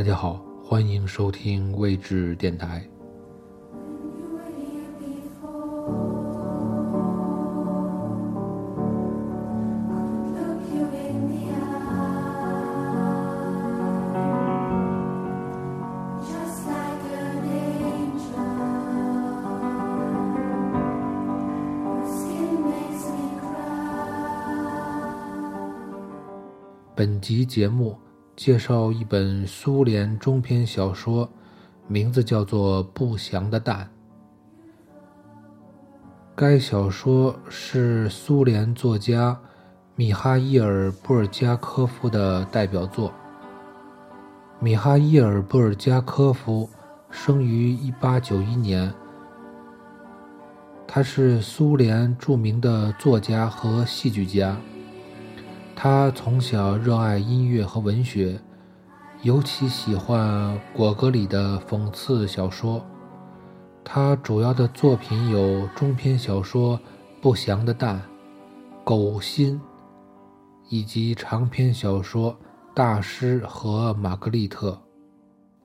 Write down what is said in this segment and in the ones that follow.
大家好，欢迎收听未知电台。本集节目介绍一本苏联中篇小说，名字叫做《不祥的蛋》。该小说是苏联作家米哈伊尔·布尔加科夫的代表作。米哈伊尔·布尔加科夫生于1891年，他是苏联著名的作家和戏剧家。他从小热爱音乐和文学，尤其喜欢果戈里的讽刺小说。他主要的作品有中篇小说《不祥的蛋》《狗心》，以及长篇小说《大师和玛格丽特》。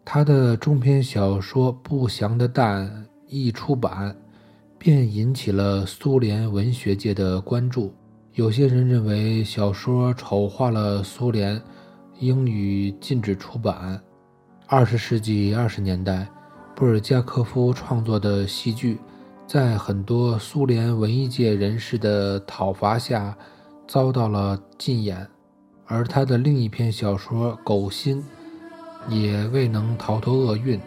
他的中篇小说《不祥的蛋》一出版，便引起了苏联文学界的关注。有些人认为小说丑化了苏联，英语禁止出版。二十世纪二十年代，布尔加科夫创作的戏剧，在很多苏联文艺界人士的讨伐下，遭到了禁演。而他的另一篇小说《狗心》，也未能逃脱厄运，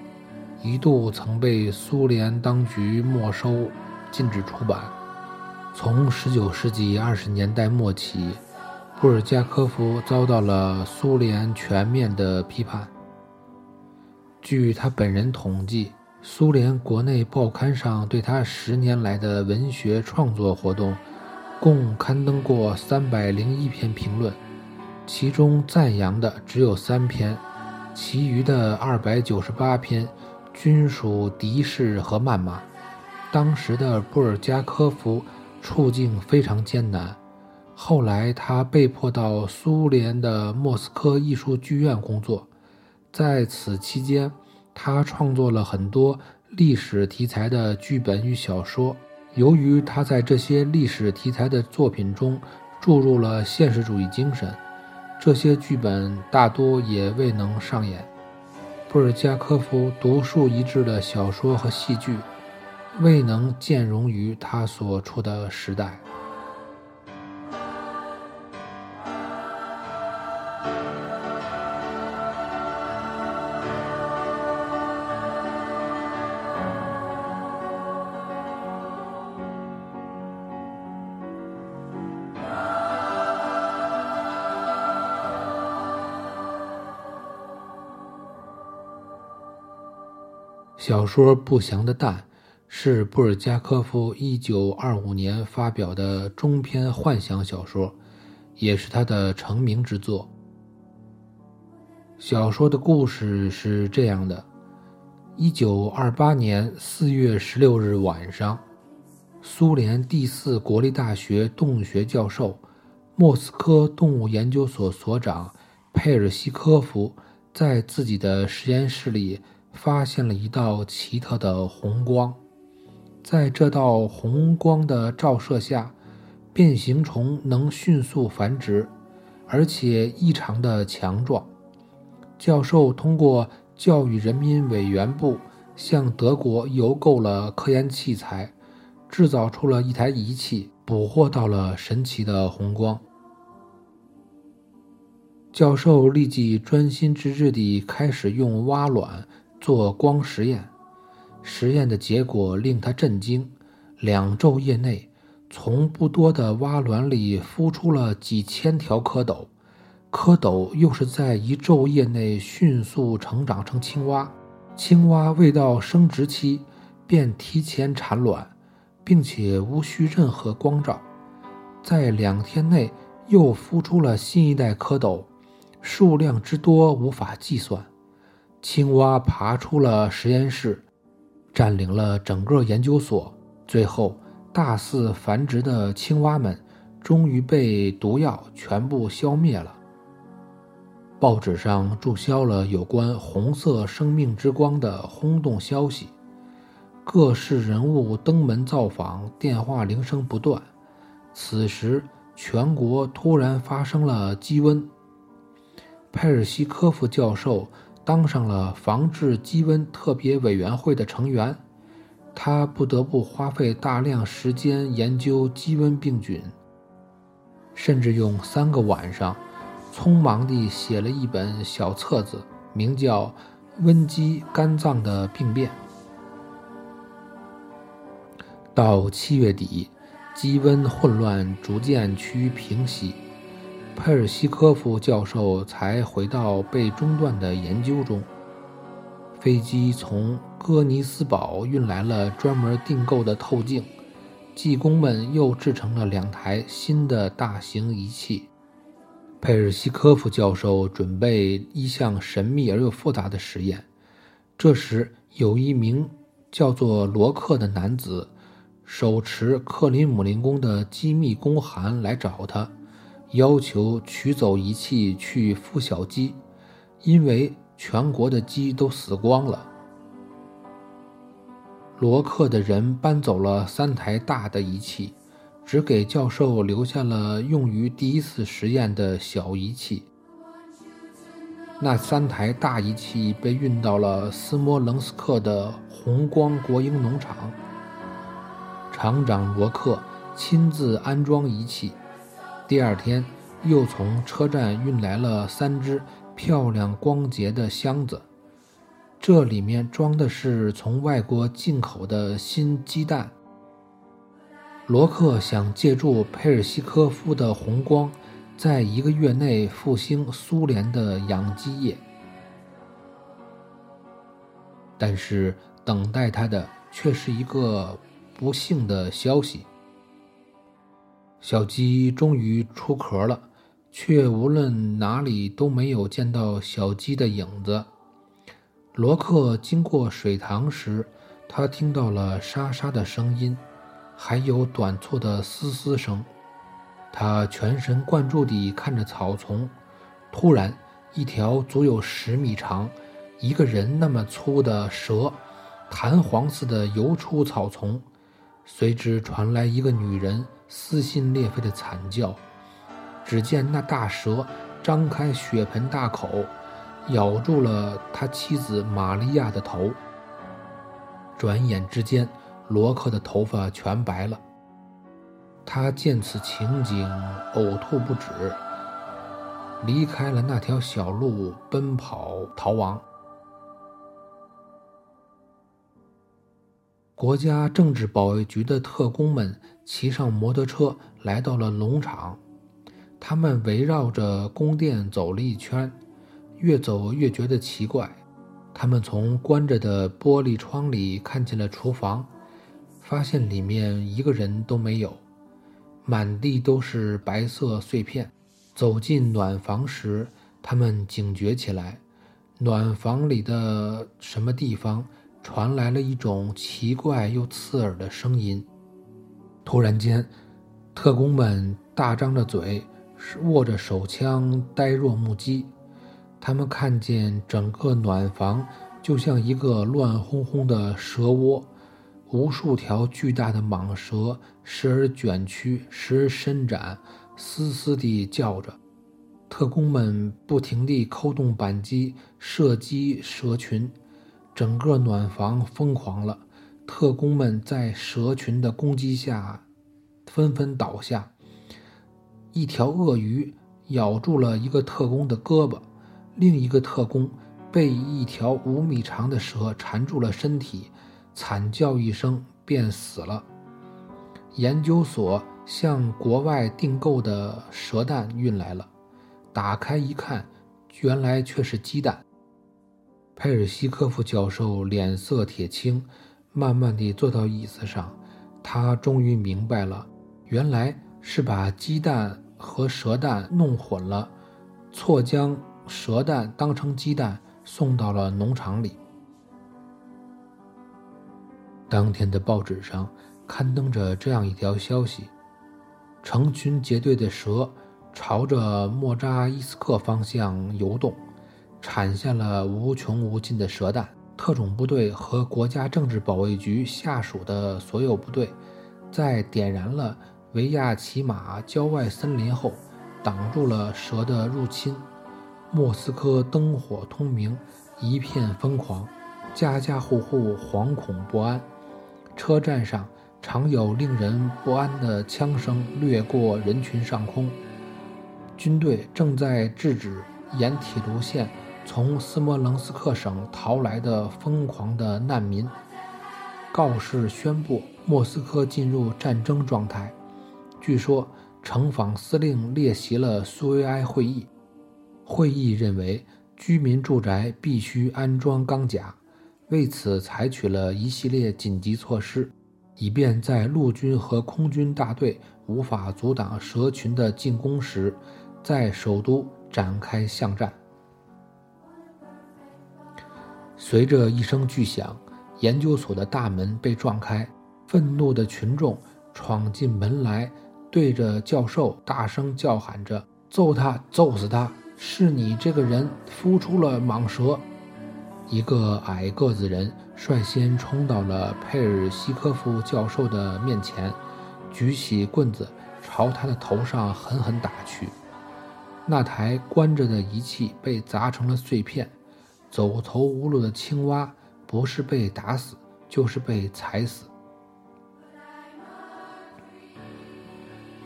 一度曾被苏联当局没收，禁止出版。从19世纪20年代末起，布尔加科夫遭到了苏联全面的批判。据他本人统计，苏联国内报刊上对他十年来的文学创作活动，共刊登过301篇评论，其中赞扬的只有三篇，其余的298篇均属敌视和谩骂。当时的布尔加科夫。处境非常艰难，后来他被迫到苏联的莫斯科艺术剧院工作，在此期间，他创作了很多历史题材的剧本与小说。由于他在这些历史题材的作品中注入了现实主义精神，这些剧本大多也未能上演。布尔加科夫独树一帜的小说和戏剧。未能兼容于他所处的时代。小说《不祥的蛋》。是布尔加科夫1925年发表的中篇幻想小说，也是他的成名之作。小说的故事是这样的：1928年4月16日晚上，苏联第四国立大学动物学教授、莫斯科动物研究所所长佩尔西科夫在自己的实验室里发现了一道奇特的红光。在这道红光的照射下，变形虫能迅速繁殖，而且异常的强壮。教授通过教育人民委员部向德国邮购了科研器材，制造出了一台仪器，捕获到了神奇的红光。教授立即专心致志地开始用蛙卵做光实验。实验的结果令他震惊：两昼夜内，从不多的蛙卵里孵出了几千条蝌蚪，蝌蚪又是在一昼夜内迅速成长成青蛙。青蛙未到生殖期，便提前产卵，并且无需任何光照。在两天内，又孵出了新一代蝌蚪，数量之多无法计算。青蛙爬出了实验室。占领了整个研究所，最后大肆繁殖的青蛙们终于被毒药全部消灭了。报纸上注销了有关“红色生命之光”的轰动消息，各式人物登门造访，电话铃声不断。此时，全国突然发生了鸡瘟。佩尔西科夫教授当上了防治鸡瘟特别委员会的成员，他不得不花费大量时间研究鸡瘟病菌，甚至用三个晚上，匆忙地写了一本小册子，名叫《瘟鸡肝脏的病变》。到七月底。鸡瘟混乱逐渐趋于平息，佩尔西科夫教授才回到被中断的研究中。飞机从哥尼斯堡运来了专门订购的透镜，技工们又制成了两台新的大型仪器。佩尔西科夫教授准备一项神秘而又复杂的实验。这时，有一名叫做罗克的男子。手持克林姆林宫的机密公函来找他，要求取走仪器去孵小鸡，因为全国的鸡都死光了。罗克的人搬走了三台大的仪器，只给教授留下了用于第一次实验的小仪器。那三台大仪器被运到了斯摩棱斯克的红光国营农场。厂长罗克亲自安装仪器，第二天又从车站运来了三只漂亮光洁的箱子，这里面装的是从外国进口的新鸡蛋。罗克想借助佩尔西科夫的红光，在一个月内复兴苏联的养鸡业，但是等待他的却是一个。不幸的消息：小鸡终于出壳了，却无论哪里都没有见到小鸡的影子。罗克经过水塘时，他听到了沙沙的声音，还有短促的嘶嘶声。他全神贯注地看着草丛，突然，一条足有十米长、一个人那么粗的蛇，弹簧似的游出草丛。随之传来一个女人撕心裂肺的惨叫。只见那大蛇张开血盆大口，咬住了他妻子玛利亚的头。转眼之间，罗克的头发全白了。他见此情景，呕吐不止，离开了那条小路，奔跑逃亡。国家政治保卫局的特工们骑上摩托车来到了农场，他们围绕着宫殿走了一圈，越走越觉得奇怪。他们从关着的玻璃窗里看见了厨房，发现里面一个人都没有，满地都是白色碎片。走进暖房时，他们警觉起来，暖房里的什么地方？传来了一种奇怪又刺耳的声音。突然间，特工们大张着嘴，握着手枪，呆若木鸡。他们看见整个暖房就像一个乱哄哄的蛇窝，无数条巨大的蟒蛇时而卷曲，时而伸展，嘶嘶地叫着。特工们不停地扣动扳机，射击蛇群。整个暖房疯狂了，特工们在蛇群的攻击下纷纷倒下。一条鳄鱼咬住了一个特工的胳膊，另一个特工被一条五米长的蛇缠住了身体，惨叫一声便死了。研究所向国外订购的蛇蛋运来了，打开一看，原来却是鸡蛋。佩尔西科夫教授脸色铁青，慢慢地坐到椅子上。他终于明白了，原来是把鸡蛋和蛇蛋弄混了，错将蛇蛋当成鸡蛋送到了农场里。当天的报纸上刊登着这样一条消息：成群结队的蛇朝着莫扎伊斯克方向游动，产下了无穷无尽的蛇蛋。特种部队和国家政治保卫局下属的所有部队，在点燃了维亚奇马郊外森林后，挡住了蛇的入侵。莫斯科灯火通明，一片疯狂，家家户户惶恐不安。车站上常有令人不安的枪声掠过人群上空。军队正在制止沿铁路线。从斯摩棱斯克省逃来的疯狂的难民，告示宣布莫斯科进入战争状态。据说城防司令列席了苏维埃会议，会议认为居民住宅必须安装钢甲，为此采取了一系列紧急措施，以便在陆军和空军大队无法阻挡蛇群的进攻时，在首都展开巷战。随着一声巨响，研究所的大门被撞开，愤怒的群众闯进门来，对着教授大声叫喊着：“揍他，揍死他！是你这个人孵出了蟒蛇！”一个矮个子人率先冲到了佩尔西科夫教授的面前，举起棍子朝他的头上狠狠打去。那台关着的仪器被砸成了碎片。走投无路的青蛙，不是被打死，就是被踩死。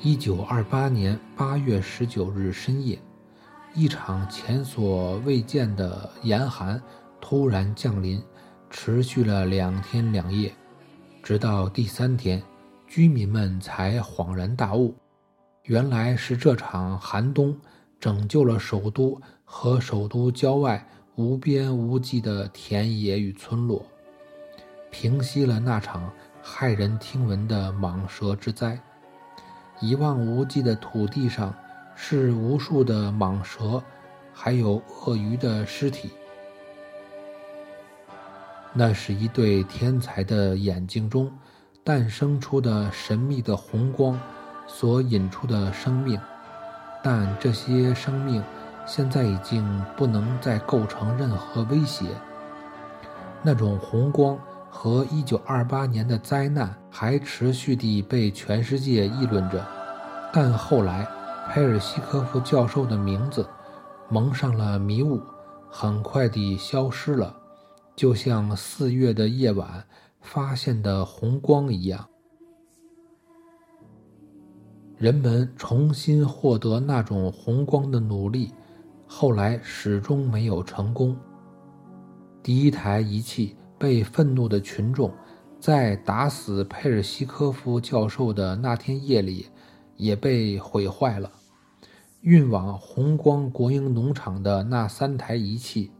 一九二八年八月十九日深夜，一场前所未见的严寒突然降临，持续了两天两夜，直到第三天，居民们才恍然大悟，原来是这场寒冬拯救了首都和首都郊外。无边无际的田野与村落，平息了那场骇人听闻的蟒蛇之灾。一望无际的土地上是无数的蟒蛇，还有鳄鱼的尸体。那是一对天才的眼睛中诞生出的神秘的红光所引出的生命，但这些生命。现在已经不能再构成任何威胁。那种红光和1928年的灾难还持续地被全世界议论着，但后来佩尔西科夫教授的名字蒙上了迷雾，很快地消失了，就像四月的夜晚发现的红光一样。人们重新获得那种红光的努力。后来始终没有成功。第一台仪器被愤怒的群众在打死佩尔西科夫教授的那天夜里也被毁坏了。运往红光国营农场的那三台仪器，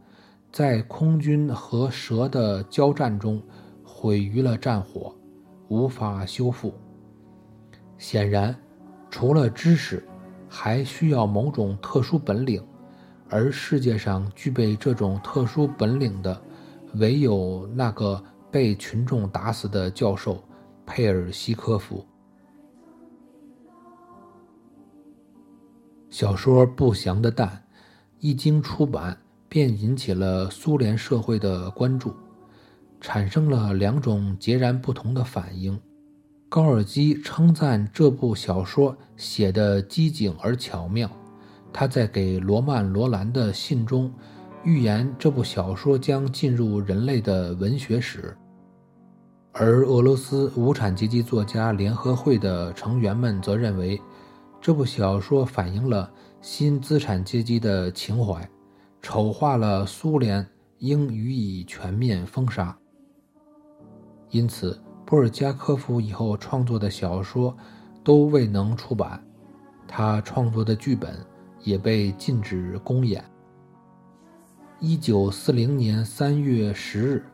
在空军和蛇的交战中毁于了战火，无法修复。显然，除了知识，还需要某种特殊本领。而世界上具备这种特殊本领的，唯有那个被群众打死的教授佩尔西科夫。小说《不祥的蛋》一经出版，便引起了苏联社会的关注，产生了两种截然不同的反应。高尔基称赞这部小说写的机警而巧妙。他在给罗曼·罗兰的信中预言这部小说将进入人类的文学史，而俄罗斯无产阶级作家联合会的成员们则认为这部小说反映了新资产阶级的情怀，丑化了苏联，应予以全面封杀。因此，布尔加科夫以后创作的小说都未能出版，他创作的剧本。也被禁止公演。一九四零年三月十日，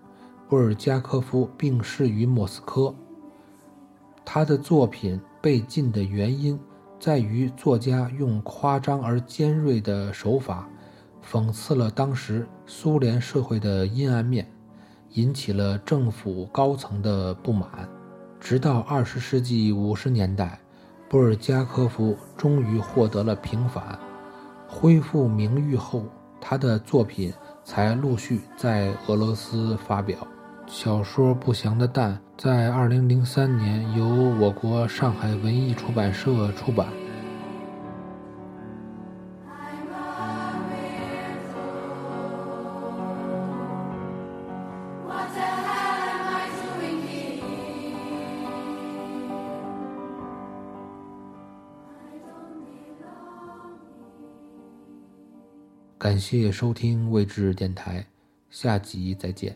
布尔加科夫病逝于莫斯科。他的作品被禁的原因在于作家用夸张而尖锐的手法讽刺了当时苏联社会的阴暗面，引起了政府高层的不满。直到二十世纪五十年代。布尔加科夫终于获得了平反，恢复名誉后，他的作品才陆续在俄罗斯发表。小说《不祥的蛋》在二零零三年由我国上海文艺出版社出版。感谢收听未知电台，下集再见。